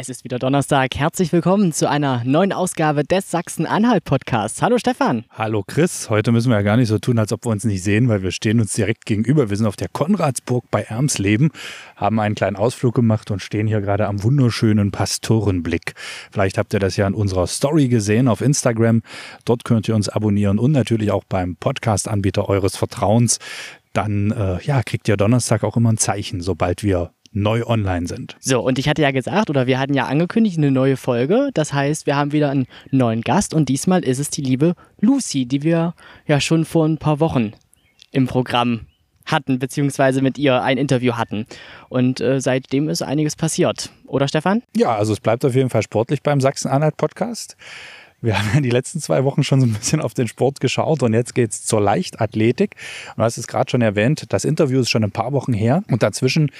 Es ist wieder Donnerstag. Herzlich willkommen zu einer neuen Ausgabe des Sachsen-Anhalt-Podcasts. Hallo Stefan. Hallo Chris. Heute müssen wir ja gar nicht so tun, als ob wir uns nicht sehen, weil wir stehen uns direkt gegenüber. Wir sind auf der Konradsburg bei Ermsleben, haben einen kleinen Ausflug gemacht und stehen hier gerade am wunderschönen Pastorenblick. Vielleicht habt ihr das ja in unserer Story gesehen auf Instagram. Dort könnt ihr uns abonnieren und natürlich auch beim Podcast-Anbieter eures Vertrauens. Dann äh, ja, kriegt ihr Donnerstag auch immer ein Zeichen, sobald wir neu online sind. So, und ich hatte ja gesagt, oder wir hatten ja angekündigt, eine neue Folge. Das heißt, wir haben wieder einen neuen Gast und diesmal ist es die liebe Lucy, die wir ja schon vor ein paar Wochen im Programm hatten, beziehungsweise mit ihr ein Interview hatten. Und äh, seitdem ist einiges passiert. Oder Stefan? Ja, also es bleibt auf jeden Fall sportlich beim Sachsen-Anhalt-Podcast. Wir haben ja die letzten zwei Wochen schon so ein bisschen auf den Sport geschaut und jetzt geht's zur Leichtathletik. Und du hast es gerade schon erwähnt, das Interview ist schon ein paar Wochen her und dazwischen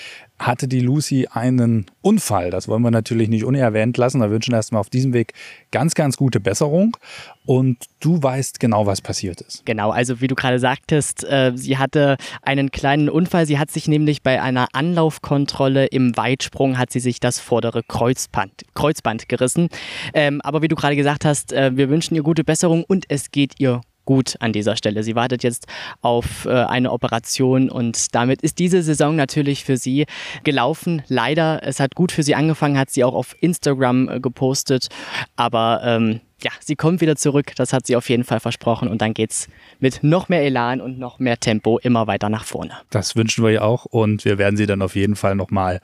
hatte die Lucy einen Unfall. Das wollen wir natürlich nicht unerwähnt lassen. Wir wünschen erstmal auf diesem Weg ganz, ganz gute Besserung. Und du weißt genau, was passiert ist. Genau, also wie du gerade sagtest, äh, sie hatte einen kleinen Unfall. Sie hat sich nämlich bei einer Anlaufkontrolle im Weitsprung hat sie sich das vordere Kreuzband, Kreuzband gerissen. Ähm, aber wie du gerade gesagt hast, äh, wir wünschen ihr gute Besserung und es geht ihr gut an dieser Stelle. Sie wartet jetzt auf äh, eine Operation und damit ist diese Saison natürlich für sie gelaufen. Leider, es hat gut für sie angefangen, hat sie auch auf Instagram äh, gepostet, aber ähm, ja, sie kommt wieder zurück, das hat sie auf jeden Fall versprochen und dann geht's mit noch mehr Elan und noch mehr Tempo immer weiter nach vorne. Das wünschen wir ihr auch und wir werden sie dann auf jeden Fall nochmal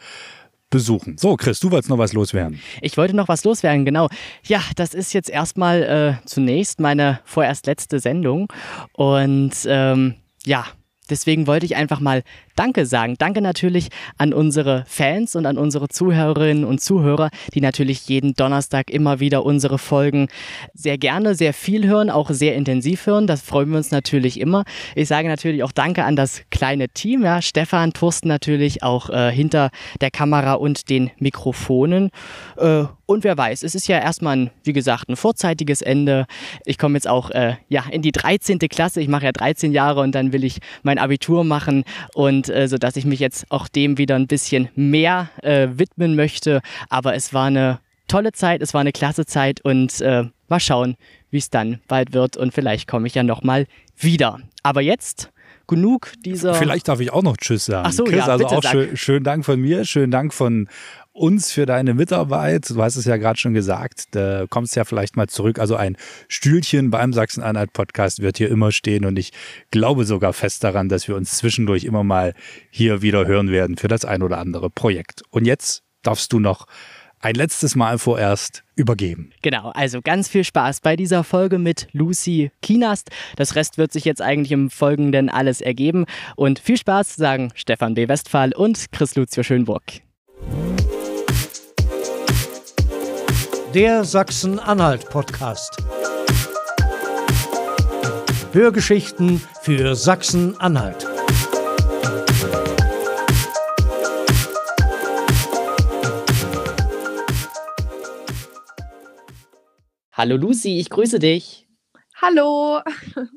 besuchen. So, Chris, du wolltest noch was loswerden. Ich wollte noch was loswerden, genau. Ja, das ist jetzt erstmal äh, zunächst meine vorerst letzte Sendung und ähm, ja, deswegen wollte ich einfach mal Danke sagen. Danke natürlich an unsere Fans und an unsere Zuhörerinnen und Zuhörer, die natürlich jeden Donnerstag immer wieder unsere Folgen sehr gerne, sehr viel hören, auch sehr intensiv hören. Das freuen wir uns natürlich immer. Ich sage natürlich auch Danke an das kleine Team, ja, Stefan, Thorsten natürlich auch äh, hinter der Kamera und den Mikrofonen. Äh, und wer weiß, es ist ja erstmal ein, wie gesagt, ein vorzeitiges Ende. Ich komme jetzt auch äh, ja, in die 13. Klasse. Ich mache ja 13 Jahre und dann will ich mein Abitur machen und äh, sodass ich mich jetzt auch dem wieder ein bisschen mehr äh, widmen möchte. Aber es war eine tolle Zeit, es war eine klasse Zeit und äh, mal schauen, wie es dann bald wird und vielleicht komme ich ja nochmal wieder. Aber jetzt genug dieser. Vielleicht darf ich auch noch Tschüss sagen. Ach so, Chris, ja, also auch schön, schönen Dank von mir, schönen Dank von uns für deine Mitarbeit. Du hast es ja gerade schon gesagt, da kommst ja vielleicht mal zurück. Also ein Stühlchen beim Sachsen-Anhalt-Podcast wird hier immer stehen und ich glaube sogar fest daran, dass wir uns zwischendurch immer mal hier wieder hören werden für das ein oder andere Projekt. Und jetzt darfst du noch ein letztes Mal vorerst übergeben. Genau, also ganz viel Spaß bei dieser Folge mit Lucy Kinast. Das Rest wird sich jetzt eigentlich im Folgenden alles ergeben. Und viel Spaß sagen Stefan B. Westphal und Chris Lucio Schönburg. Der Sachsen-Anhalt-Podcast. Hörgeschichten für Sachsen-Anhalt. Hallo Lucy, ich grüße dich. Hallo.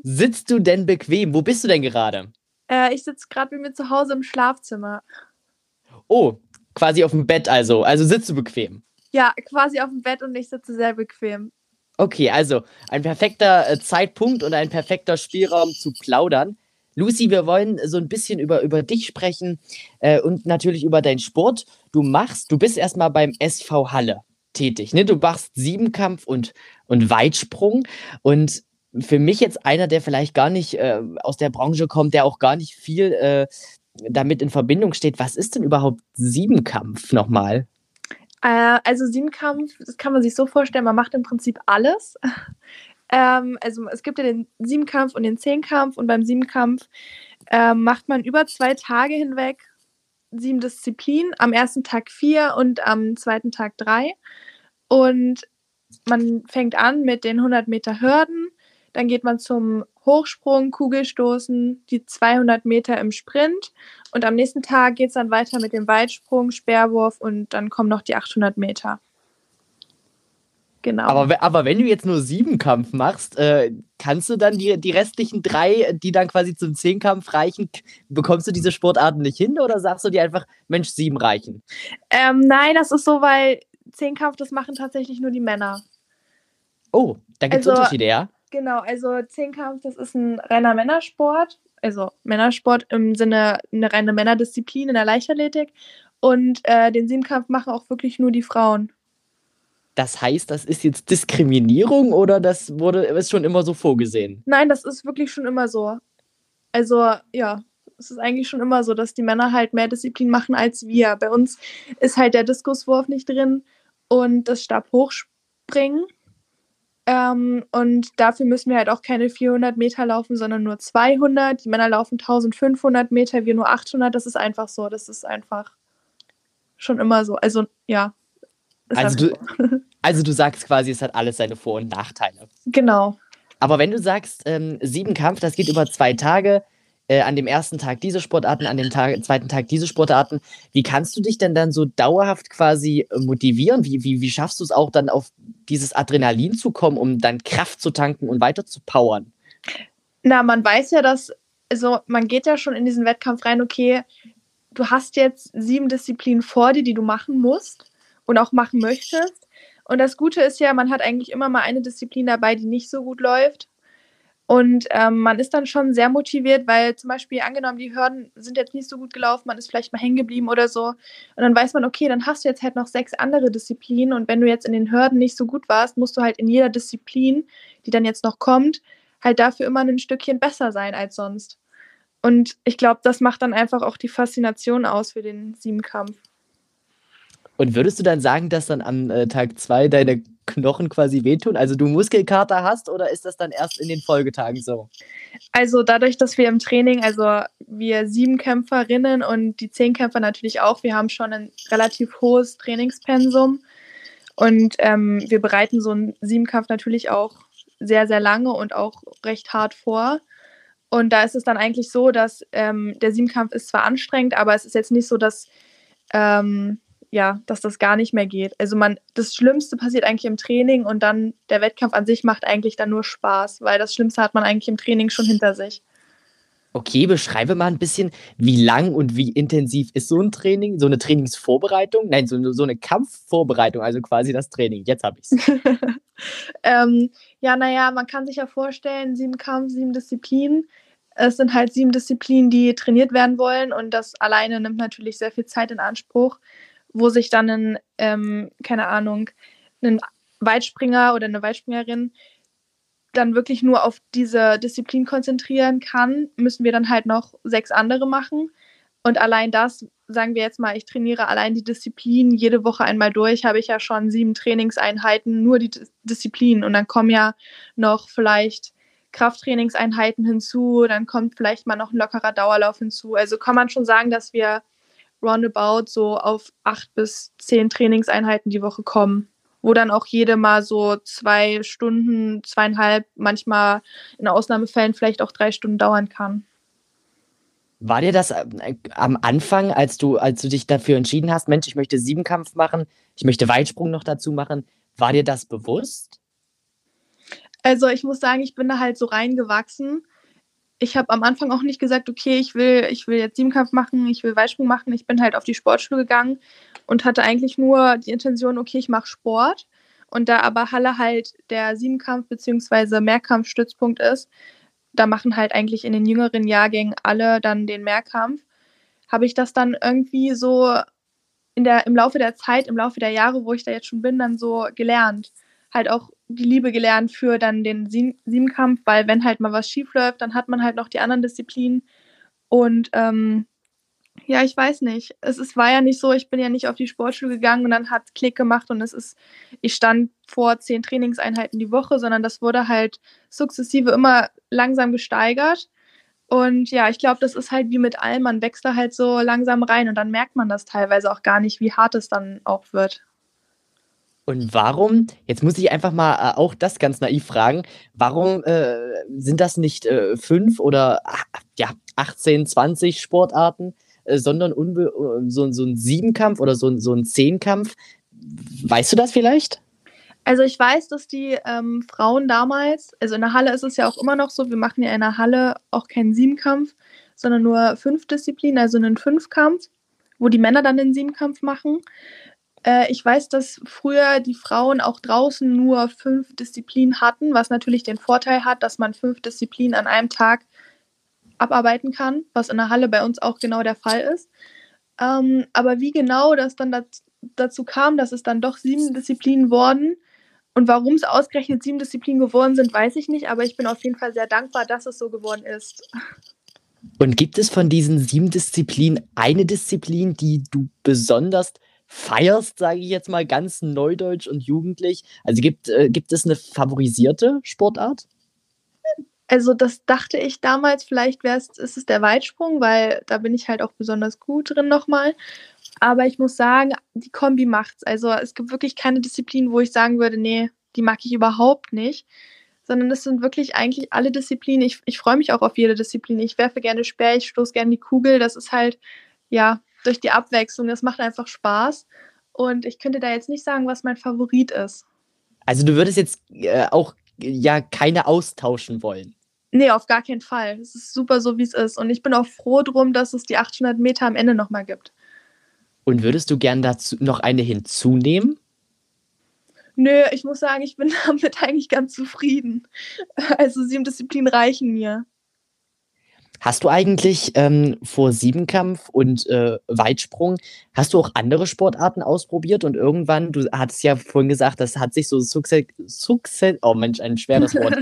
Sitzt du denn bequem? Wo bist du denn gerade? Äh, ich sitze gerade bei mir zu Hause im Schlafzimmer. Oh, quasi auf dem Bett also. Also sitzt du bequem. Ja, quasi auf dem Bett und ich sitze sehr bequem. Okay, also ein perfekter äh, Zeitpunkt und ein perfekter Spielraum zu plaudern. Lucy, wir wollen so ein bisschen über, über dich sprechen äh, und natürlich über deinen Sport. Du machst, du bist erstmal beim SV Halle tätig. Ne? Du machst Siebenkampf und, und Weitsprung. Und für mich jetzt einer, der vielleicht gar nicht äh, aus der Branche kommt, der auch gar nicht viel äh, damit in Verbindung steht. Was ist denn überhaupt Siebenkampf nochmal? Äh, also Siebenkampf, das kann man sich so vorstellen, man macht im Prinzip alles. ähm, also es gibt ja den Siebenkampf und den Zehnkampf und beim Siebenkampf äh, macht man über zwei Tage hinweg sieben Disziplinen, am ersten Tag vier und am zweiten Tag drei. Und man fängt an mit den 100 Meter Hürden, dann geht man zum Hochsprung, Kugelstoßen, die 200 Meter im Sprint und am nächsten Tag geht es dann weiter mit dem Weitsprung, Speerwurf und dann kommen noch die 800 Meter. Genau. Aber, aber wenn du jetzt nur sieben Kampf machst, äh, kannst du dann die, die restlichen drei, die dann quasi zum Zehnkampf reichen, bekommst du diese Sportarten nicht hin oder sagst du dir einfach, Mensch, sieben reichen? Ähm, nein, das ist so, weil Zehnkampf, das machen tatsächlich nur die Männer. Oh, da gibt es Also- Unterschiede, ja? Genau, also Zehnkampf, das ist ein reiner Männersport. Also Männersport im Sinne eine reine Männerdisziplin in der Leichtathletik. Und äh, den Siebenkampf machen auch wirklich nur die Frauen. Das heißt, das ist jetzt Diskriminierung oder das wurde ist schon immer so vorgesehen? Nein, das ist wirklich schon immer so. Also ja, es ist eigentlich schon immer so, dass die Männer halt mehr Disziplin machen als wir. Bei uns ist halt der Diskuswurf nicht drin und das Stabhochspringen. Ähm, und dafür müssen wir halt auch keine 400 Meter laufen, sondern nur 200. Die Männer laufen 1500 Meter, wir nur 800. Das ist einfach so. Das ist einfach schon immer so. Also ja. Also so. Also du sagst quasi, es hat alles seine Vor- und Nachteile. Genau. Aber wenn du sagst, ähm, Siebenkampf, das geht über zwei Tage, äh, an dem ersten Tag diese Sportarten, an dem Tag, zweiten Tag diese Sportarten, wie kannst du dich denn dann so dauerhaft quasi äh, motivieren? Wie, wie, wie schaffst du es auch dann auf dieses Adrenalin zu kommen, um dann Kraft zu tanken und weiter zu powern? Na, man weiß ja, dass, also man geht ja schon in diesen Wettkampf rein, okay, du hast jetzt sieben Disziplinen vor dir, die du machen musst und auch machen möchtest. Und das Gute ist ja, man hat eigentlich immer mal eine Disziplin dabei, die nicht so gut läuft. Und ähm, man ist dann schon sehr motiviert, weil zum Beispiel angenommen, die Hürden sind jetzt nicht so gut gelaufen, man ist vielleicht mal hängen geblieben oder so. Und dann weiß man, okay, dann hast du jetzt halt noch sechs andere Disziplinen. Und wenn du jetzt in den Hürden nicht so gut warst, musst du halt in jeder Disziplin, die dann jetzt noch kommt, halt dafür immer ein Stückchen besser sein als sonst. Und ich glaube, das macht dann einfach auch die Faszination aus für den Siebenkampf. Und würdest du dann sagen, dass dann am äh, Tag zwei deine Knochen quasi wehtun? Also du Muskelkater hast oder ist das dann erst in den Folgetagen so? Also dadurch, dass wir im Training, also wir Siebenkämpferinnen und die Zehnkämpfer natürlich auch, wir haben schon ein relativ hohes Trainingspensum und ähm, wir bereiten so einen Siebenkampf natürlich auch sehr, sehr lange und auch recht hart vor. Und da ist es dann eigentlich so, dass ähm, der Siebenkampf ist zwar anstrengend, aber es ist jetzt nicht so, dass, ähm, ja, dass das gar nicht mehr geht. Also man, das Schlimmste passiert eigentlich im Training und dann der Wettkampf an sich macht eigentlich dann nur Spaß, weil das Schlimmste hat man eigentlich im Training schon hinter sich. Okay, beschreibe mal ein bisschen, wie lang und wie intensiv ist so ein Training, so eine Trainingsvorbereitung? Nein, so, so eine Kampfvorbereitung, also quasi das Training. Jetzt habe ich es. ähm, ja, naja, man kann sich ja vorstellen, sieben Kampf, sieben Disziplinen. Es sind halt sieben Disziplinen, die trainiert werden wollen und das alleine nimmt natürlich sehr viel Zeit in Anspruch, wo sich dann ein, ähm, keine Ahnung, ein Weitspringer oder eine Weitspringerin dann wirklich nur auf diese Disziplin konzentrieren kann, müssen wir dann halt noch sechs andere machen. Und allein das, sagen wir jetzt mal, ich trainiere allein die Disziplin jede Woche einmal durch, habe ich ja schon sieben Trainingseinheiten, nur die Dis- Disziplin. Und dann kommen ja noch vielleicht Krafttrainingseinheiten hinzu, dann kommt vielleicht mal noch ein lockerer Dauerlauf hinzu. Also kann man schon sagen, dass wir roundabout so auf acht bis zehn Trainingseinheiten die Woche kommen, wo dann auch jede mal so zwei Stunden, zweieinhalb, manchmal in Ausnahmefällen vielleicht auch drei Stunden dauern kann. War dir das äh, am Anfang, als du, als du dich dafür entschieden hast, Mensch, ich möchte Siebenkampf machen, ich möchte Weitsprung noch dazu machen, war dir das bewusst? Also ich muss sagen, ich bin da halt so reingewachsen. Ich habe am Anfang auch nicht gesagt, okay, ich will, ich will jetzt Siebenkampf machen, ich will Weitsprung machen. Ich bin halt auf die Sportschule gegangen und hatte eigentlich nur die Intention, okay, ich mache Sport. Und da aber Halle halt der Siebenkampf bzw. Mehrkampfstützpunkt ist, da machen halt eigentlich in den jüngeren Jahrgängen alle dann den Mehrkampf, habe ich das dann irgendwie so in der, im Laufe der Zeit, im Laufe der Jahre, wo ich da jetzt schon bin, dann so gelernt. Halt auch die Liebe gelernt für dann den Siebenkampf, weil wenn halt mal was schief läuft, dann hat man halt noch die anderen Disziplinen. Und ähm, ja, ich weiß nicht. Es ist, war ja nicht so, ich bin ja nicht auf die Sportschule gegangen und dann hat Klick gemacht und es ist, ich stand vor zehn Trainingseinheiten die Woche, sondern das wurde halt sukzessive immer langsam gesteigert. Und ja, ich glaube, das ist halt wie mit allem, man wächst da halt so langsam rein und dann merkt man das teilweise auch gar nicht, wie hart es dann auch wird. Und warum, jetzt muss ich einfach mal äh, auch das ganz naiv fragen, warum äh, sind das nicht äh, fünf oder ach, ja, 18, 20 Sportarten, äh, sondern äh, so, so ein Siebenkampf oder so, ein- so ein Zehnkampf? Weißt du das vielleicht? Also ich weiß, dass die ähm, Frauen damals, also in der Halle ist es ja auch immer noch so, wir machen ja in der Halle auch keinen Siebenkampf, sondern nur fünf Disziplinen, also einen Fünfkampf, wo die Männer dann den Siebenkampf machen. Äh, ich weiß, dass früher die Frauen auch draußen nur fünf Disziplinen hatten, was natürlich den Vorteil hat, dass man fünf Disziplinen an einem Tag abarbeiten kann, was in der Halle bei uns auch genau der Fall ist. Ähm, aber wie genau das dann das, dazu kam, dass es dann doch sieben Disziplinen wurden und warum es ausgerechnet sieben Disziplinen geworden sind, weiß ich nicht, aber ich bin auf jeden Fall sehr dankbar, dass es so geworden ist. Und gibt es von diesen sieben Disziplinen eine Disziplin, die du besonders feierst, sage ich jetzt mal ganz neudeutsch und jugendlich? Also gibt, äh, gibt es eine favorisierte Sportart? Also das dachte ich damals, vielleicht wäre es, ist es der Weitsprung, weil da bin ich halt auch besonders gut drin nochmal. Aber ich muss sagen, die Kombi macht's. Also es gibt wirklich keine Disziplin, wo ich sagen würde, nee, die mag ich überhaupt nicht. Sondern es sind wirklich eigentlich alle Disziplinen. Ich, ich freue mich auch auf jede Disziplin. Ich werfe gerne Speer, ich stoße gerne die Kugel. Das ist halt, ja, durch die Abwechslung. Das macht einfach Spaß. Und ich könnte da jetzt nicht sagen, was mein Favorit ist. Also du würdest jetzt äh, auch ja keine austauschen wollen. Nee, auf gar keinen Fall. Es ist super so, wie es ist. Und ich bin auch froh drum, dass es die 800 Meter am Ende nochmal gibt. Und würdest du gern dazu noch eine hinzunehmen? Nö, ich muss sagen, ich bin damit eigentlich ganz zufrieden. Also sieben Disziplinen reichen mir. Hast du eigentlich ähm, vor Siebenkampf und äh, Weitsprung, hast du auch andere Sportarten ausprobiert und irgendwann, du hattest ja vorhin gesagt, das hat sich so Success, oh Mensch, ein schweres Wort.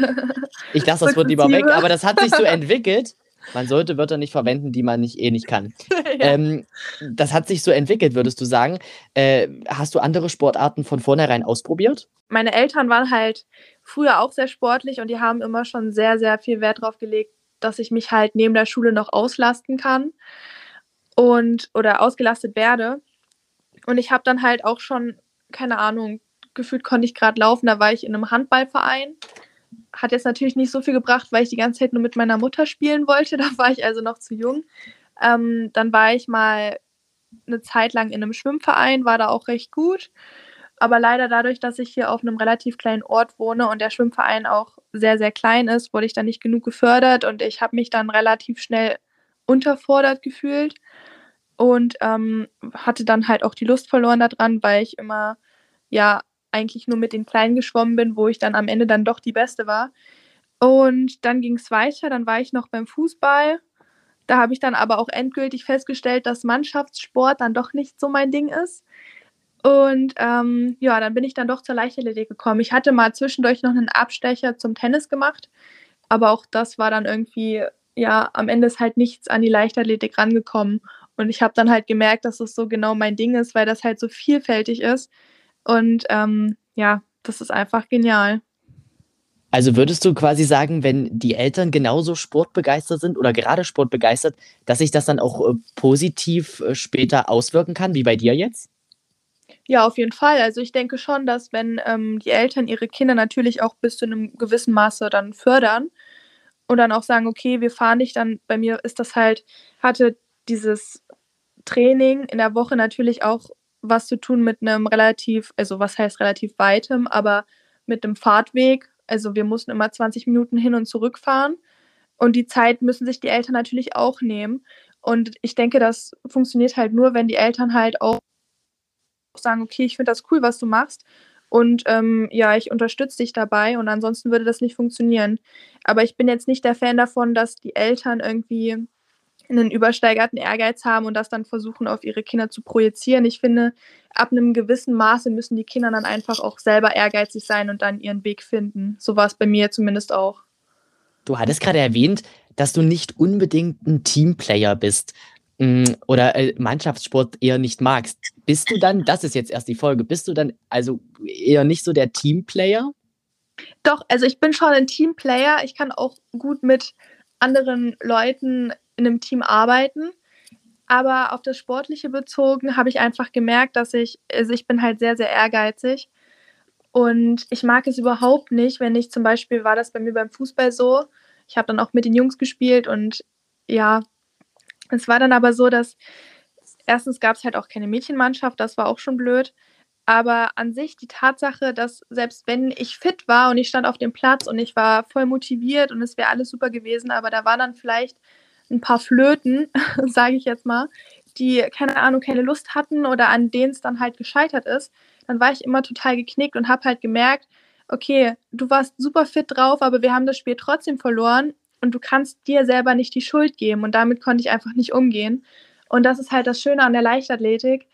Ich lasse das Wort lieber weg, aber das hat sich so entwickelt. Man sollte Wörter nicht verwenden, die man nicht eh nicht kann. ja. ähm, das hat sich so entwickelt, würdest du sagen. Äh, hast du andere Sportarten von vornherein ausprobiert? Meine Eltern waren halt früher auch sehr sportlich und die haben immer schon sehr, sehr viel Wert drauf gelegt, dass ich mich halt neben der Schule noch auslasten kann und oder ausgelastet werde. Und ich habe dann halt auch schon, keine Ahnung, gefühlt konnte ich gerade laufen, da war ich in einem Handballverein. Hat jetzt natürlich nicht so viel gebracht, weil ich die ganze Zeit nur mit meiner Mutter spielen wollte. Da war ich also noch zu jung. Ähm, dann war ich mal eine Zeit lang in einem Schwimmverein, war da auch recht gut. Aber leider dadurch, dass ich hier auf einem relativ kleinen Ort wohne und der Schwimmverein auch sehr, sehr klein ist, wurde ich dann nicht genug gefördert und ich habe mich dann relativ schnell unterfordert gefühlt und ähm, hatte dann halt auch die Lust verloren daran, weil ich immer ja eigentlich nur mit den Kleinen geschwommen bin, wo ich dann am Ende dann doch die Beste war. Und dann ging es weiter, dann war ich noch beim Fußball. Da habe ich dann aber auch endgültig festgestellt, dass Mannschaftssport dann doch nicht so mein Ding ist. Und ähm, ja, dann bin ich dann doch zur Leichtathletik gekommen. Ich hatte mal zwischendurch noch einen Abstecher zum Tennis gemacht, aber auch das war dann irgendwie, ja, am Ende ist halt nichts an die Leichtathletik rangekommen. Und ich habe dann halt gemerkt, dass es so genau mein Ding ist, weil das halt so vielfältig ist. Und ähm, ja, das ist einfach genial. Also würdest du quasi sagen, wenn die Eltern genauso sportbegeistert sind oder gerade sportbegeistert, dass sich das dann auch äh, positiv äh, später auswirken kann, wie bei dir jetzt? Ja, auf jeden Fall. Also ich denke schon, dass wenn ähm, die Eltern ihre Kinder natürlich auch bis zu einem gewissen Maße dann fördern und dann auch sagen, okay, wir fahren dich dann, bei mir ist das halt, hatte dieses Training in der Woche natürlich auch was zu tun mit einem relativ, also was heißt relativ weitem, aber mit einem Fahrtweg. Also wir mussten immer 20 Minuten hin und zurück fahren. Und die Zeit müssen sich die Eltern natürlich auch nehmen. Und ich denke, das funktioniert halt nur, wenn die Eltern halt auch sagen, okay, ich finde das cool, was du machst. Und ähm, ja, ich unterstütze dich dabei und ansonsten würde das nicht funktionieren. Aber ich bin jetzt nicht der Fan davon, dass die Eltern irgendwie einen übersteigerten Ehrgeiz haben und das dann versuchen, auf ihre Kinder zu projizieren. Ich finde, ab einem gewissen Maße müssen die Kinder dann einfach auch selber ehrgeizig sein und dann ihren Weg finden. So war es bei mir zumindest auch. Du hattest gerade erwähnt, dass du nicht unbedingt ein Teamplayer bist. Mm, oder äh, Mannschaftssport eher nicht magst, bist du dann, das ist jetzt erst die Folge, bist du dann also eher nicht so der Teamplayer? Doch, also ich bin schon ein Teamplayer. Ich kann auch gut mit anderen Leuten in einem Team arbeiten. Aber auf das Sportliche bezogen habe ich einfach gemerkt, dass ich, also ich bin halt sehr, sehr ehrgeizig. Und ich mag es überhaupt nicht, wenn ich zum Beispiel, war das bei mir beim Fußball so, ich habe dann auch mit den Jungs gespielt und ja, es war dann aber so, dass erstens gab es halt auch keine Mädchenmannschaft, das war auch schon blöd. Aber an sich die Tatsache, dass selbst wenn ich fit war und ich stand auf dem Platz und ich war voll motiviert und es wäre alles super gewesen, aber da waren dann vielleicht ein paar Flöten, sage ich jetzt mal, die, keine Ahnung, keine Lust hatten oder an denen es dann halt gescheitert ist, dann war ich immer total geknickt und habe halt gemerkt, okay, du warst super fit drauf, aber wir haben das Spiel trotzdem verloren und du kannst dir selber nicht die Schuld geben und damit konnte ich einfach nicht umgehen. Und das ist halt das Schöne an der Leichtathletik.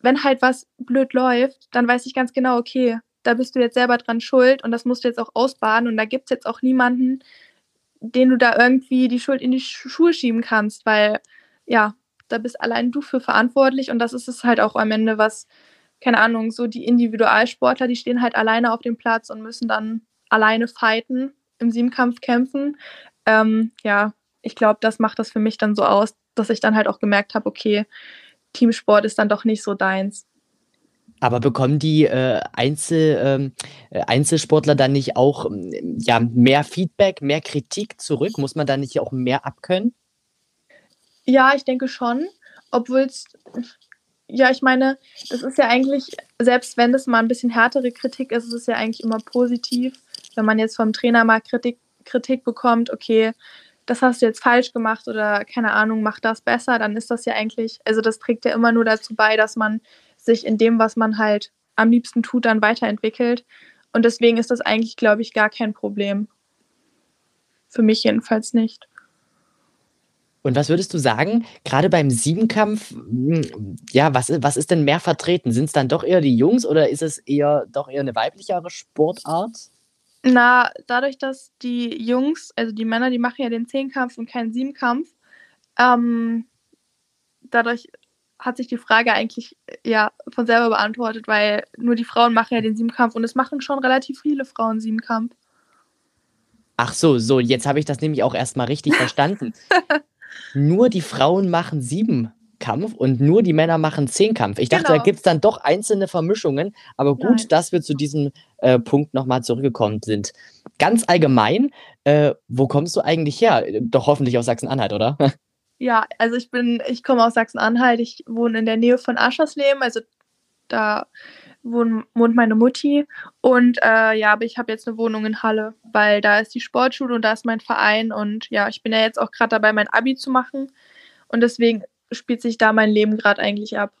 Wenn halt was blöd läuft, dann weiß ich ganz genau, okay, da bist du jetzt selber dran schuld und das musst du jetzt auch ausbaden und da gibt es jetzt auch niemanden, den du da irgendwie die Schuld in die Schuhe schieben kannst, weil ja, da bist allein du für verantwortlich und das ist es halt auch am Ende, was, keine Ahnung, so die Individualsportler, die stehen halt alleine auf dem Platz und müssen dann alleine fighten, im Siebenkampf kämpfen. Ähm, ja, ich glaube, das macht das für mich dann so aus, dass ich dann halt auch gemerkt habe, okay, Teamsport ist dann doch nicht so deins. Aber bekommen die äh, Einzel, ähm, äh, Einzelsportler dann nicht auch ähm, ja, mehr Feedback, mehr Kritik zurück? Muss man da nicht auch mehr abkönnen? Ja, ich denke schon. Obwohl es, ja, ich meine, das ist ja eigentlich, selbst wenn das mal ein bisschen härtere Kritik ist, ist es ja eigentlich immer positiv. Wenn man jetzt vom Trainer mal Kritik, Kritik bekommt, okay, das hast du jetzt falsch gemacht oder keine Ahnung, mach das besser, dann ist das ja eigentlich, also das trägt ja immer nur dazu bei, dass man sich in dem, was man halt am liebsten tut, dann weiterentwickelt. Und deswegen ist das eigentlich, glaube ich, gar kein Problem. Für mich jedenfalls nicht. Und was würdest du sagen, gerade beim Siebenkampf, hm, ja, was, was ist denn mehr vertreten? Sind es dann doch eher die Jungs oder ist es eher doch eher eine weiblichere Sportart? Na, dadurch, dass die Jungs, also die Männer, die machen ja den Zehnkampf und keinen Siebenkampf, ähm, dadurch hat sich die Frage eigentlich ja von selber beantwortet, weil nur die Frauen machen ja den Siebenkampf und es machen schon relativ viele Frauen Siebenkampf. Ach so, so, jetzt habe ich das nämlich auch erstmal richtig verstanden. nur die Frauen machen Siebenkampf und nur die Männer machen Zehnkampf. Ich dachte, genau. da gibt es dann doch einzelne Vermischungen, aber gut, Nein. dass wir zu diesem äh, Punkt nochmal zurückgekommen sind. Ganz allgemein, äh, wo kommst du eigentlich her? Doch hoffentlich aus Sachsen-Anhalt, oder? Ja, also ich bin, ich komme aus Sachsen-Anhalt, ich wohne in der Nähe von Aschersleben, also da wohnt, wohnt meine Mutti. Und äh, ja, aber ich habe jetzt eine Wohnung in Halle, weil da ist die Sportschule und da ist mein Verein. Und ja, ich bin ja jetzt auch gerade dabei, mein Abi zu machen. Und deswegen spielt sich da mein Leben gerade eigentlich ab.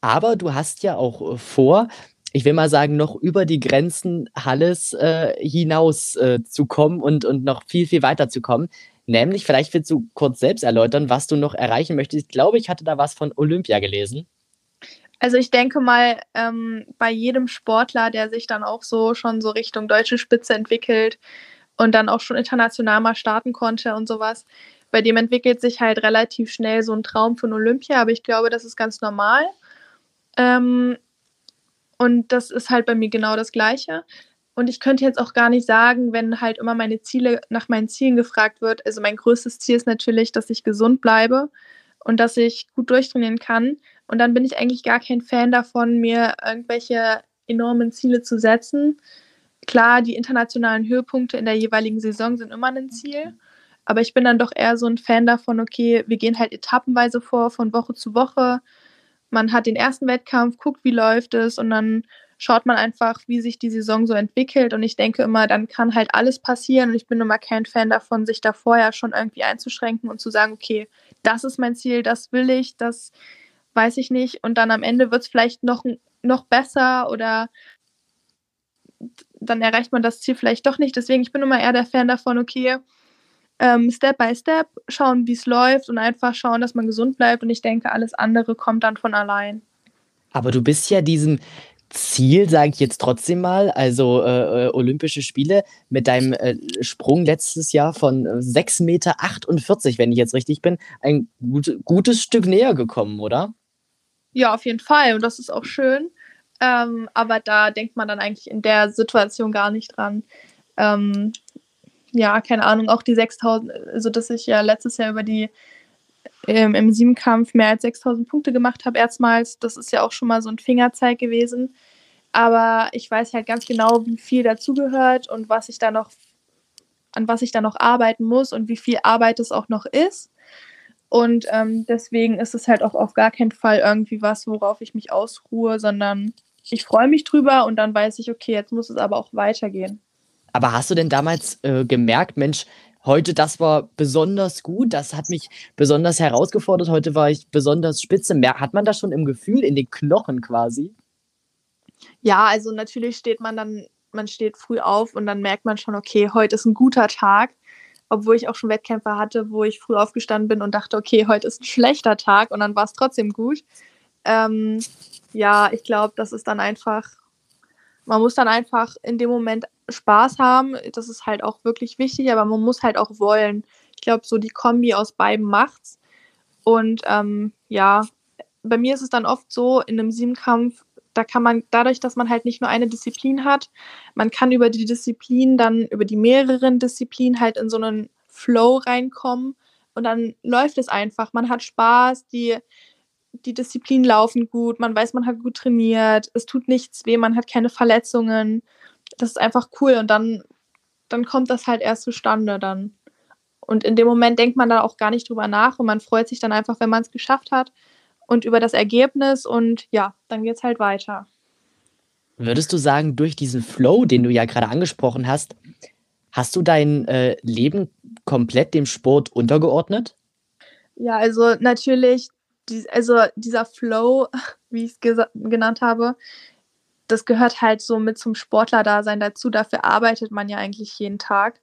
Aber du hast ja auch äh, vor, ich will mal sagen, noch über die Grenzen Halles äh, hinaus äh, zu kommen und, und noch viel, viel weiter zu kommen. Nämlich, vielleicht willst du kurz selbst erläutern, was du noch erreichen möchtest. Ich glaube, ich hatte da was von Olympia gelesen. Also ich denke mal, ähm, bei jedem Sportler, der sich dann auch so schon so Richtung deutsche Spitze entwickelt und dann auch schon international mal starten konnte und sowas, bei dem entwickelt sich halt relativ schnell so ein Traum von Olympia, aber ich glaube, das ist ganz normal. Ähm, und das ist halt bei mir genau das Gleiche. Und ich könnte jetzt auch gar nicht sagen, wenn halt immer meine Ziele, nach meinen Zielen gefragt wird. Also mein größtes Ziel ist natürlich, dass ich gesund bleibe und dass ich gut durchtrainieren kann. Und dann bin ich eigentlich gar kein Fan davon, mir irgendwelche enormen Ziele zu setzen. Klar, die internationalen Höhepunkte in der jeweiligen Saison sind immer ein Ziel. Aber ich bin dann doch eher so ein Fan davon, okay, wir gehen halt etappenweise vor, von Woche zu Woche. Man hat den ersten Wettkampf, guckt, wie läuft es und dann schaut man einfach, wie sich die Saison so entwickelt. Und ich denke immer, dann kann halt alles passieren. Und ich bin immer kein Fan davon, sich da vorher schon irgendwie einzuschränken und zu sagen, okay, das ist mein Ziel, das will ich, das weiß ich nicht. Und dann am Ende wird es vielleicht noch, noch besser oder dann erreicht man das Ziel vielleicht doch nicht. Deswegen, ich bin immer eher der Fan davon, okay, ähm, Step by Step schauen, wie es läuft und einfach schauen, dass man gesund bleibt. Und ich denke, alles andere kommt dann von allein. Aber du bist ja diesem, Ziel, sage ich jetzt trotzdem mal, also äh, äh, Olympische Spiele mit deinem äh, Sprung letztes Jahr von 6,48 Meter, wenn ich jetzt richtig bin, ein gut, gutes Stück näher gekommen, oder? Ja, auf jeden Fall. Und das ist auch schön. Ähm, aber da denkt man dann eigentlich in der Situation gar nicht dran. Ähm, ja, keine Ahnung, auch die 6000, also dass ich ja letztes Jahr über die ähm, im Siebenkampf mehr als 6000 Punkte gemacht habe, erstmals. Das ist ja auch schon mal so ein Fingerzeig gewesen. Aber ich weiß halt ganz genau, wie viel dazugehört und was ich da noch, an was ich da noch arbeiten muss und wie viel Arbeit es auch noch ist. Und ähm, deswegen ist es halt auch auf gar keinen Fall irgendwie was, worauf ich mich ausruhe, sondern ich freue mich drüber und dann weiß ich, okay, jetzt muss es aber auch weitergehen. Aber hast du denn damals äh, gemerkt, Mensch, heute, das war besonders gut, das hat mich besonders herausgefordert, heute war ich besonders spitze. Hat man das schon im Gefühl, in den Knochen quasi? Ja, also natürlich steht man dann, man steht früh auf und dann merkt man schon, okay, heute ist ein guter Tag. Obwohl ich auch schon Wettkämpfe hatte, wo ich früh aufgestanden bin und dachte, okay, heute ist ein schlechter Tag und dann war es trotzdem gut. Ähm, ja, ich glaube, das ist dann einfach, man muss dann einfach in dem Moment Spaß haben. Das ist halt auch wirklich wichtig, aber man muss halt auch wollen. Ich glaube, so die Kombi aus beiden macht's. Und ähm, ja, bei mir ist es dann oft so, in einem Siebenkampf da kann man dadurch, dass man halt nicht nur eine Disziplin hat, man kann über die Disziplin dann, über die mehreren Disziplinen halt in so einen Flow reinkommen und dann läuft es einfach. Man hat Spaß, die, die Disziplinen laufen gut, man weiß, man hat gut trainiert, es tut nichts weh, man hat keine Verletzungen. Das ist einfach cool und dann, dann kommt das halt erst zustande dann. Und in dem Moment denkt man da auch gar nicht drüber nach und man freut sich dann einfach, wenn man es geschafft hat und über das Ergebnis und ja, dann geht es halt weiter. Würdest du sagen, durch diesen Flow, den du ja gerade angesprochen hast, hast du dein äh, Leben komplett dem Sport untergeordnet? Ja, also natürlich, die, also dieser Flow, wie ich es genannt habe, das gehört halt so mit zum Sportlerdasein dazu. Dafür arbeitet man ja eigentlich jeden Tag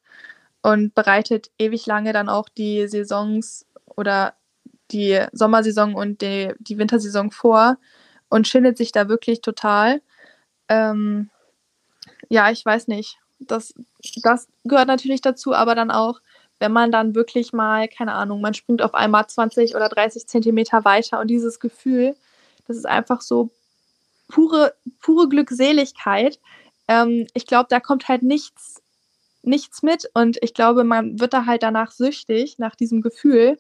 und bereitet ewig lange dann auch die Saisons oder die Sommersaison und die, die Wintersaison vor und schindet sich da wirklich total. Ähm, ja, ich weiß nicht. Das, das gehört natürlich dazu, aber dann auch, wenn man dann wirklich mal, keine Ahnung, man springt auf einmal 20 oder 30 Zentimeter weiter und dieses Gefühl, das ist einfach so pure, pure Glückseligkeit. Ähm, ich glaube, da kommt halt nichts, nichts mit und ich glaube, man wird da halt danach süchtig, nach diesem Gefühl.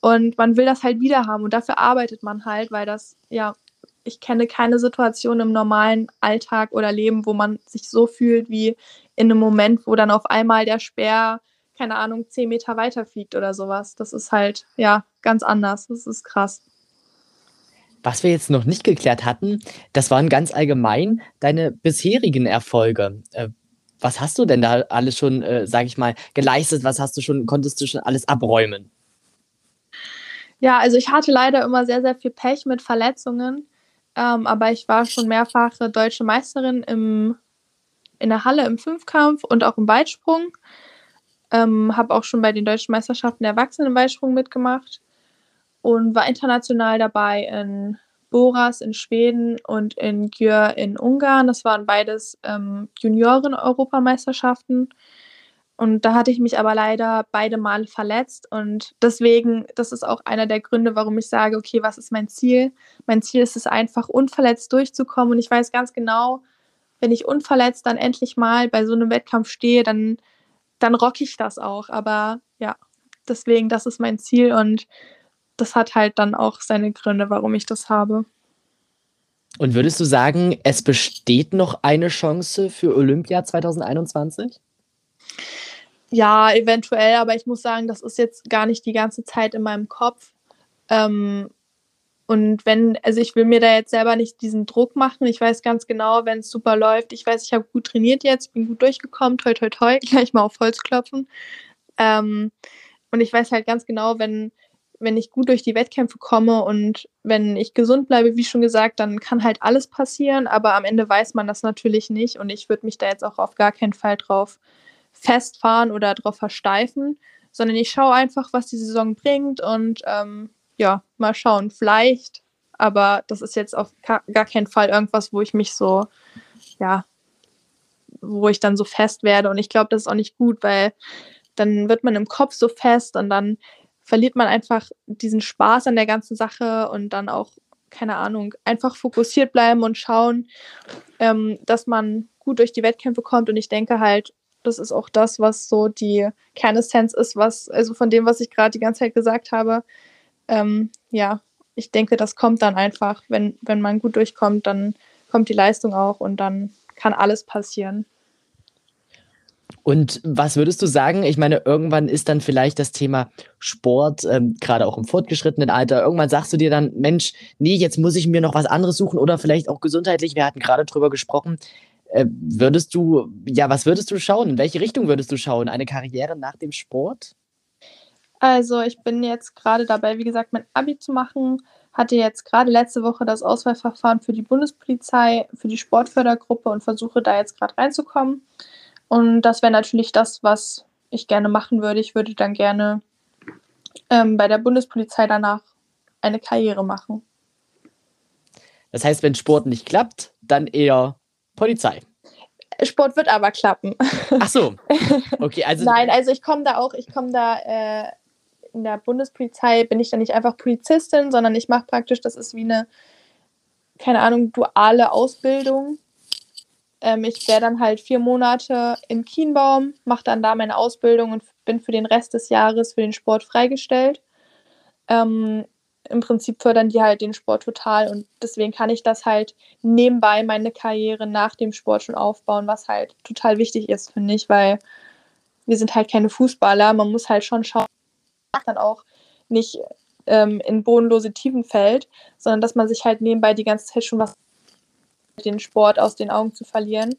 Und man will das halt wieder haben und dafür arbeitet man halt, weil das, ja, ich kenne keine Situation im normalen Alltag oder Leben, wo man sich so fühlt wie in einem Moment, wo dann auf einmal der Speer, keine Ahnung, zehn Meter weiter fliegt oder sowas. Das ist halt, ja, ganz anders. Das ist krass. Was wir jetzt noch nicht geklärt hatten, das waren ganz allgemein deine bisherigen Erfolge. Äh, was hast du denn da alles schon, äh, sag ich mal, geleistet? Was hast du schon, konntest du schon alles abräumen? Ja, also ich hatte leider immer sehr, sehr viel Pech mit Verletzungen, ähm, aber ich war schon mehrfache deutsche Meisterin im, in der Halle im Fünfkampf und auch im Weitsprung. Ähm, habe auch schon bei den deutschen Meisterschaften der Erwachsenen im Weitsprung mitgemacht und war international dabei in Boras in Schweden und in Györ in Ungarn. Das waren beides ähm, Junioren-Europameisterschaften. Und da hatte ich mich aber leider beide Male verletzt. Und deswegen, das ist auch einer der Gründe, warum ich sage, okay, was ist mein Ziel? Mein Ziel ist es einfach, unverletzt durchzukommen. Und ich weiß ganz genau, wenn ich unverletzt dann endlich mal bei so einem Wettkampf stehe, dann, dann rock ich das auch. Aber ja, deswegen, das ist mein Ziel. Und das hat halt dann auch seine Gründe, warum ich das habe. Und würdest du sagen, es besteht noch eine Chance für Olympia 2021? Ja, eventuell, aber ich muss sagen, das ist jetzt gar nicht die ganze Zeit in meinem Kopf. Ähm, und wenn, also ich will mir da jetzt selber nicht diesen Druck machen. Ich weiß ganz genau, wenn es super läuft. Ich weiß, ich habe gut trainiert jetzt, bin gut durchgekommen, toi, toi, toi, gleich mal auf Holz klopfen. Ähm, und ich weiß halt ganz genau, wenn, wenn ich gut durch die Wettkämpfe komme und wenn ich gesund bleibe, wie schon gesagt, dann kann halt alles passieren, aber am Ende weiß man das natürlich nicht und ich würde mich da jetzt auch auf gar keinen Fall drauf festfahren oder darauf versteifen, sondern ich schaue einfach, was die Saison bringt und ähm, ja, mal schauen, vielleicht, aber das ist jetzt auf gar keinen Fall irgendwas, wo ich mich so, ja, wo ich dann so fest werde. Und ich glaube, das ist auch nicht gut, weil dann wird man im Kopf so fest und dann verliert man einfach diesen Spaß an der ganzen Sache und dann auch, keine Ahnung, einfach fokussiert bleiben und schauen, ähm, dass man gut durch die Wettkämpfe kommt. Und ich denke halt, das ist auch das, was so die Kernessenz ist, was, also von dem, was ich gerade die ganze Zeit gesagt habe. Ähm, ja, ich denke, das kommt dann einfach. Wenn, wenn man gut durchkommt, dann kommt die Leistung auch und dann kann alles passieren. Und was würdest du sagen? Ich meine, irgendwann ist dann vielleicht das Thema Sport, ähm, gerade auch im fortgeschrittenen Alter, irgendwann sagst du dir dann, Mensch, nee, jetzt muss ich mir noch was anderes suchen oder vielleicht auch gesundheitlich. Wir hatten gerade drüber gesprochen, Äh, würdest du, ja, was würdest du schauen? In welche Richtung würdest du schauen? Eine Karriere nach dem Sport? Also ich bin jetzt gerade dabei, wie gesagt, mein Abi zu machen. Hatte jetzt gerade letzte Woche das Auswahlverfahren für die Bundespolizei, für die Sportfördergruppe und versuche da jetzt gerade reinzukommen. Und das wäre natürlich das, was ich gerne machen würde. Ich würde dann gerne ähm, bei der Bundespolizei danach eine Karriere machen. Das heißt, wenn Sport nicht klappt, dann eher Polizei. Sport wird aber klappen. Ach so. Okay, also. Nein, also ich komme da auch, ich komme da äh, in der Bundespolizei, bin ich dann nicht einfach Polizistin, sondern ich mache praktisch, das ist wie eine, keine Ahnung, duale Ausbildung. Ähm, ich wäre dann halt vier Monate in Kienbaum, mache dann da meine Ausbildung und bin für den Rest des Jahres für den Sport freigestellt. Ähm, Im Prinzip fördern die halt den Sport total und deswegen kann ich das halt nebenbei meine Karriere nach dem Sport schon aufbauen, was halt total wichtig ist, finde ich, weil wir sind halt keine Fußballer. Man muss halt schon schauen, dann auch nicht ähm, in bodenlose Tiefen fällt, sondern dass man sich halt nebenbei die ganze Zeit schon was den Sport aus den Augen zu verlieren.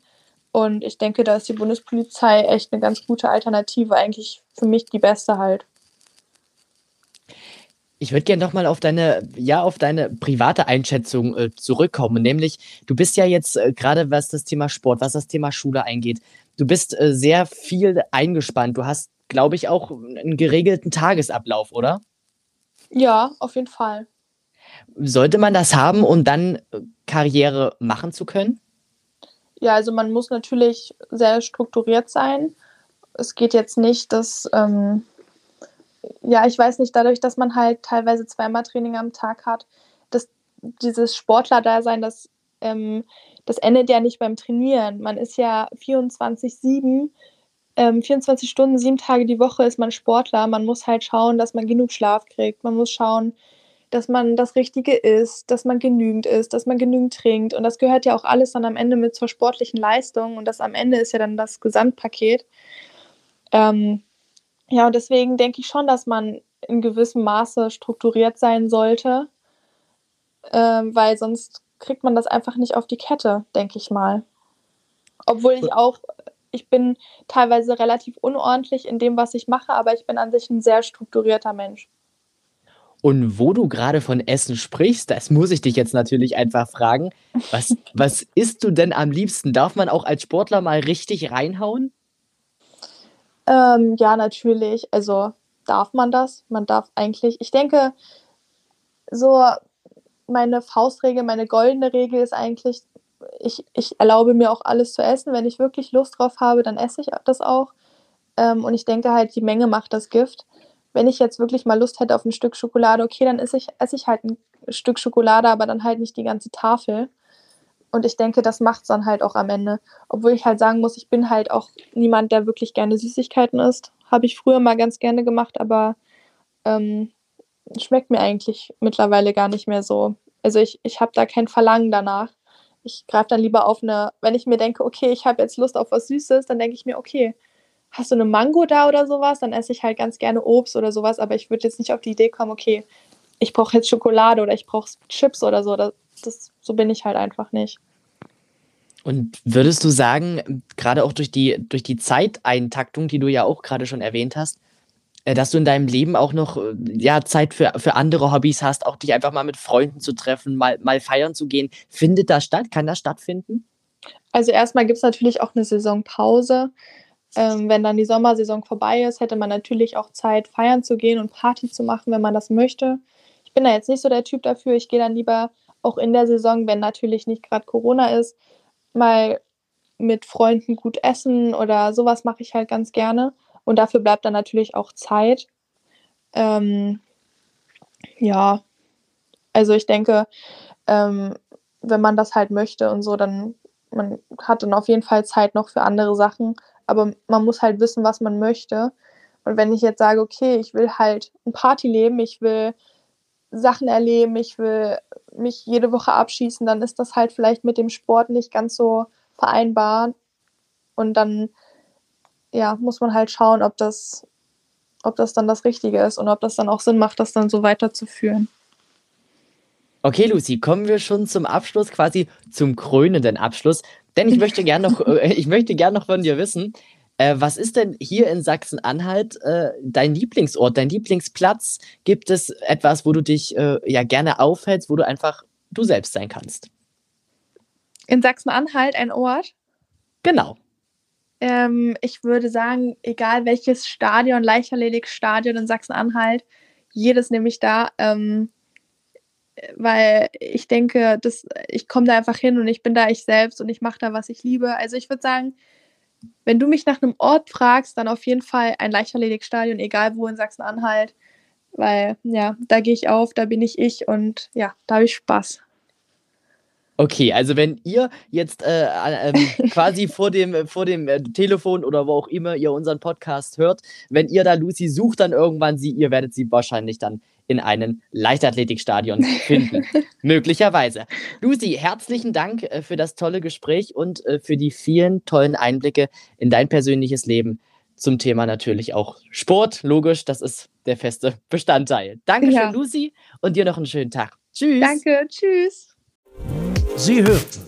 Und ich denke, da ist die Bundespolizei echt eine ganz gute Alternative, eigentlich für mich die beste halt. Ich würde gerne nochmal auf deine, ja, auf deine private Einschätzung äh, zurückkommen. Nämlich, du bist ja jetzt äh, gerade, was das Thema Sport, was das Thema Schule eingeht, du bist äh, sehr viel eingespannt. Du hast, glaube ich, auch einen geregelten Tagesablauf, oder? Ja, auf jeden Fall. Sollte man das haben, um dann äh, Karriere machen zu können? Ja, also man muss natürlich sehr strukturiert sein. Es geht jetzt nicht, dass, ähm, ja, ich weiß nicht, dadurch, dass man halt teilweise zweimal Training am Tag hat, dass dieses Sportler-Dasein, das, ähm, das endet ja nicht beim Trainieren. Man ist ja 24-7, ähm, 24 Stunden, sieben Tage die Woche ist man Sportler. Man muss halt schauen, dass man genug Schlaf kriegt. Man muss schauen, dass man das Richtige isst, dass man genügend isst, dass man genügend trinkt. Und das gehört ja auch alles dann am Ende mit zur sportlichen Leistung. Und das am Ende ist ja dann das Gesamtpaket. Ähm, ja, und deswegen denke ich schon, dass man in gewissem Maße strukturiert sein sollte, ähm, weil sonst kriegt man das einfach nicht auf die Kette, denke ich mal. Obwohl ich auch, ich bin teilweise relativ unordentlich in dem, was ich mache, aber ich bin an sich ein sehr strukturierter Mensch. Und wo du gerade von Essen sprichst, das muss ich dich jetzt natürlich einfach fragen. Was, was isst du denn am liebsten? Darf man auch als Sportler mal richtig reinhauen? Ähm, ja, natürlich. Also darf man das? Man darf eigentlich, ich denke, so meine Faustregel, meine goldene Regel ist eigentlich, ich, ich erlaube mir auch alles zu essen. Wenn ich wirklich Lust drauf habe, dann esse ich das auch. Ähm, und ich denke halt, die Menge macht das Gift wenn ich jetzt wirklich mal Lust hätte auf ein Stück Schokolade, okay, dann esse ich, esse ich halt ein Stück Schokolade, aber dann halt nicht die ganze Tafel. Und ich denke, das macht es dann halt auch am Ende. Obwohl ich halt sagen muss, ich bin halt auch niemand, der wirklich gerne Süßigkeiten isst. Habe ich früher mal ganz gerne gemacht, aber ähm, schmeckt mir eigentlich mittlerweile gar nicht mehr so. Also ich, ich habe da kein Verlangen danach. Ich greife dann lieber auf eine, wenn ich mir denke, okay, ich habe jetzt Lust auf was Süßes, dann denke ich mir, okay, hast du eine Mango da oder sowas, dann esse ich halt ganz gerne Obst oder sowas, aber ich würde jetzt nicht auf die Idee kommen, okay, ich brauche jetzt Schokolade oder ich brauche Chips oder so. Das, das, so bin ich halt einfach nicht. Und würdest du sagen, gerade auch durch die, durch die Zeiteintaktung, die du ja auch gerade schon erwähnt hast, dass du in deinem Leben auch noch äh, ja, Zeit für, für andere Hobbys hast, auch dich einfach mal mit Freunden zu treffen, mal, mal feiern zu gehen. Findet das statt? Kann das stattfinden? Also erstmal gibt es natürlich auch eine Saisonpause. Ähm, wenn dann die Sommersaison vorbei ist, hätte man natürlich auch Zeit, feiern zu gehen und Party zu machen, wenn man das möchte. Ich bin da jetzt nicht so der Typ dafür. Ich gehe dann lieber auch in der Saison, wenn natürlich nicht gerade Corona ist, mal mit Freunden gut essen oder sowas mache ich halt ganz gerne. Und dafür bleibt dann natürlich auch Zeit. Ähm, ja, also ich denke, ähm, wenn man das halt möchte und so, dann man hat dann auf jeden Fall Zeit noch für andere Sachen aber man muss halt wissen, was man möchte. Und wenn ich jetzt sage, okay, ich will halt ein Partyleben, ich will Sachen erleben, ich will mich jede Woche abschießen, dann ist das halt vielleicht mit dem Sport nicht ganz so vereinbar. Und dann ja, muss man halt schauen, ob das, ob das dann das Richtige ist und ob das dann auch Sinn macht, das dann so weiterzuführen. Okay, Lucy, kommen wir schon zum Abschluss, quasi zum krönenden Abschluss. Denn ich möchte gerne noch, äh, ich möchte gern noch von dir wissen, äh, was ist denn hier in Sachsen-Anhalt äh, dein Lieblingsort, dein Lieblingsplatz? Gibt es etwas, wo du dich äh, ja gerne aufhältst, wo du einfach du selbst sein kannst? In Sachsen-Anhalt ein Ort? Genau. Ähm, ich würde sagen, egal welches Stadion, Leichtathletikstadion in Sachsen-Anhalt, jedes nehme ich da, ähm, weil ich denke, dass ich komme da einfach hin und ich bin da ich selbst und ich mache da, was ich liebe. Also ich würde sagen, wenn du mich nach einem Ort fragst, dann auf jeden Fall ein Leichtathletikstadion, egal wo in Sachsen-Anhalt, weil ja, da gehe ich auf, da bin ich ich und ja, da habe ich Spaß. Okay, also wenn ihr jetzt äh, ähm, quasi vor dem, vor dem äh, Telefon oder wo auch immer ihr unseren Podcast hört, wenn ihr da Lucy sucht, dann irgendwann sie, ihr werdet sie wahrscheinlich dann in einem Leichtathletikstadion finden. Möglicherweise. Lucy, herzlichen Dank äh, für das tolle Gespräch und äh, für die vielen tollen Einblicke in dein persönliches Leben zum Thema natürlich auch Sport. Logisch, das ist der feste Bestandteil. Dankeschön, ja. Lucy, und dir noch einen schönen Tag. Tschüss. Danke, tschüss. Sie hörten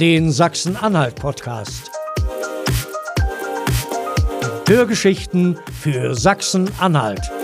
den Sachsen-Anhalt-Podcast. Hörgeschichten für Sachsen-Anhalt.